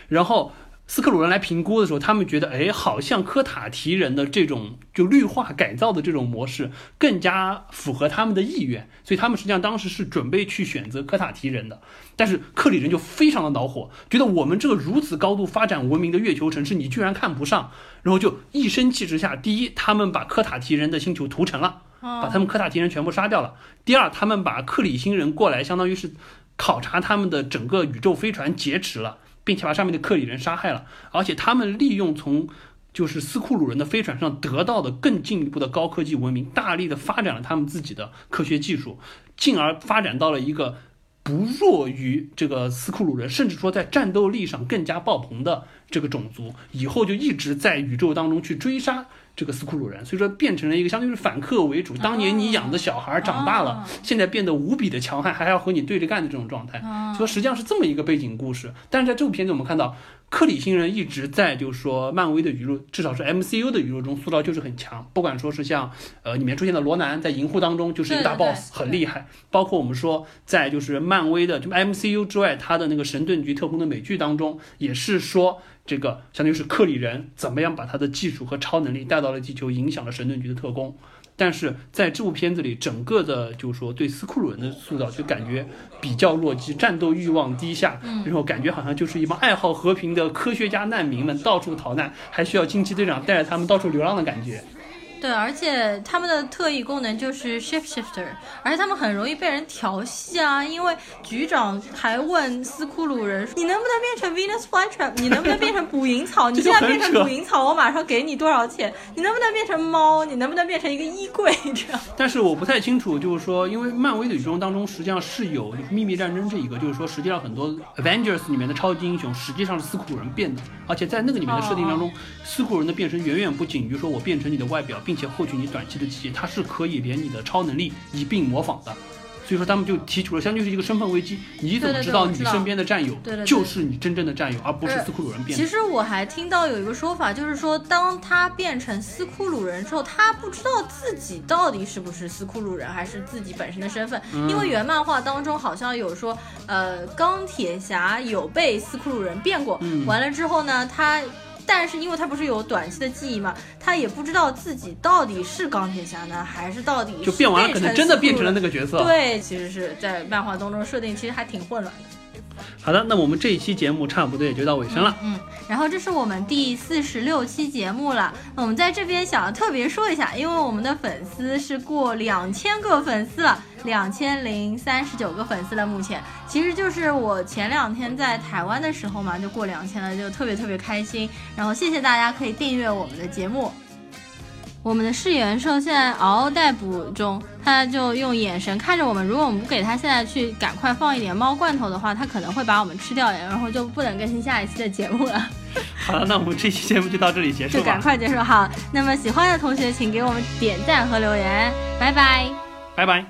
然后。斯克鲁人来评估的时候，他们觉得，哎，好像科塔提人的这种就绿化改造的这种模式更加符合他们的意愿，所以他们实际上当时是准备去选择科塔提人的。但是克里人就非常的恼火，觉得我们这个如此高度发展文明的月球城市，你居然看不上，然后就一生气之下，第一，他们把科塔提人的星球屠城了，把他们科塔提人全部杀掉了；第二，他们把克里星人过来，相当于是考察他们的整个宇宙飞船劫持了。并且把上面的克里人杀害了，而且他们利用从就是斯库鲁人的飞船上得到的更进一步的高科技文明，大力的发展了他们自己的科学技术，进而发展到了一个不弱于这个斯库鲁人，甚至说在战斗力上更加爆棚的这个种族，以后就一直在宇宙当中去追杀。这个斯库鲁人，所以说变成了一个相当于是反客为主。当年你养的小孩长大了，现在变得无比的强悍，还要和你对着干的这种状态。所以实际上是这么一个背景故事。但是在这部片子，我们看到克里星人一直在就是说漫威的宇宙，至少是 MCU 的宇宙中塑造就是很强。不管说是像呃里面出现的罗南在银护当中就是一个大 boss，很厉害。包括我们说在就是漫威的就 MCU 之外，他的那个神盾局特工的美剧当中也是说。这个相当于是克里人怎么样把他的技术和超能力带到了地球，影响了神盾局的特工。但是在这部片子里，整个的就是说对斯库鲁人的塑造就感觉比较弱鸡，战斗欲望低下，然后感觉好像就是一帮爱好和平的科学家难民们到处逃难，还需要惊奇队长带着他们到处流浪的感觉。对，而且他们的特异功能就是 shift shifter，而且他们很容易被人调戏啊。因为局长还问斯库鲁人：“你能不能变成 Venus flytrap？你能不能变成捕蝇草？你现在变成捕蝇草，我马上给你多少钱？你能不能变成猫？你能不能变成一个衣柜？这样。”但是我不太清楚，就是说，因为漫威的宇宙当中实际上是有秘密战争这一个，就是说，实际上很多 Avengers 里面的超级英雄实际上是斯库鲁人变的，而且在那个里面的设定当中，斯库鲁人的变身远远不仅于说我变成你的外表。并且获取你短期的记忆，它是可以连你的超能力一并模仿的。所以说他们就提出了，相当于是一个身份危机。你怎么知道你身边的战友就是你真正的战友，而不是斯库鲁人变？其实我还听到有一个说法，就是说当他变成斯库鲁人之后，他不知道自己到底是不是斯库鲁人，还是自己本身的身份。因为原漫画当中好像有说，呃，钢铁侠有被斯库鲁人变过，完了之后呢，他。但是因为他不是有短期的记忆嘛，他也不知道自己到底是钢铁侠呢，还是到底就变完了，可能真的变成了那个角色。对，其实是在漫画当中设定，其实还挺混乱的。好的，那我们这一期节目差不多也就到尾声了。嗯，然后这是我们第四十六期节目了。我们在这边想要特别说一下，因为我们的粉丝是过两千个粉丝了，两千零三十九个粉丝了。目前其实就是我前两天在台湾的时候嘛，就过两千了，就特别特别开心。然后谢谢大家可以订阅我们的节目。我们的誓言兽现在嗷嗷待哺中，他就用眼神看着我们。如果我们不给他现在去赶快放一点猫罐头的话，他可能会把我们吃掉，然后就不能更新下一期的节目了。好了，那我们这期节目就到这里结束吧。就赶快结束好。那么喜欢的同学，请给我们点赞和留言。拜拜，拜拜。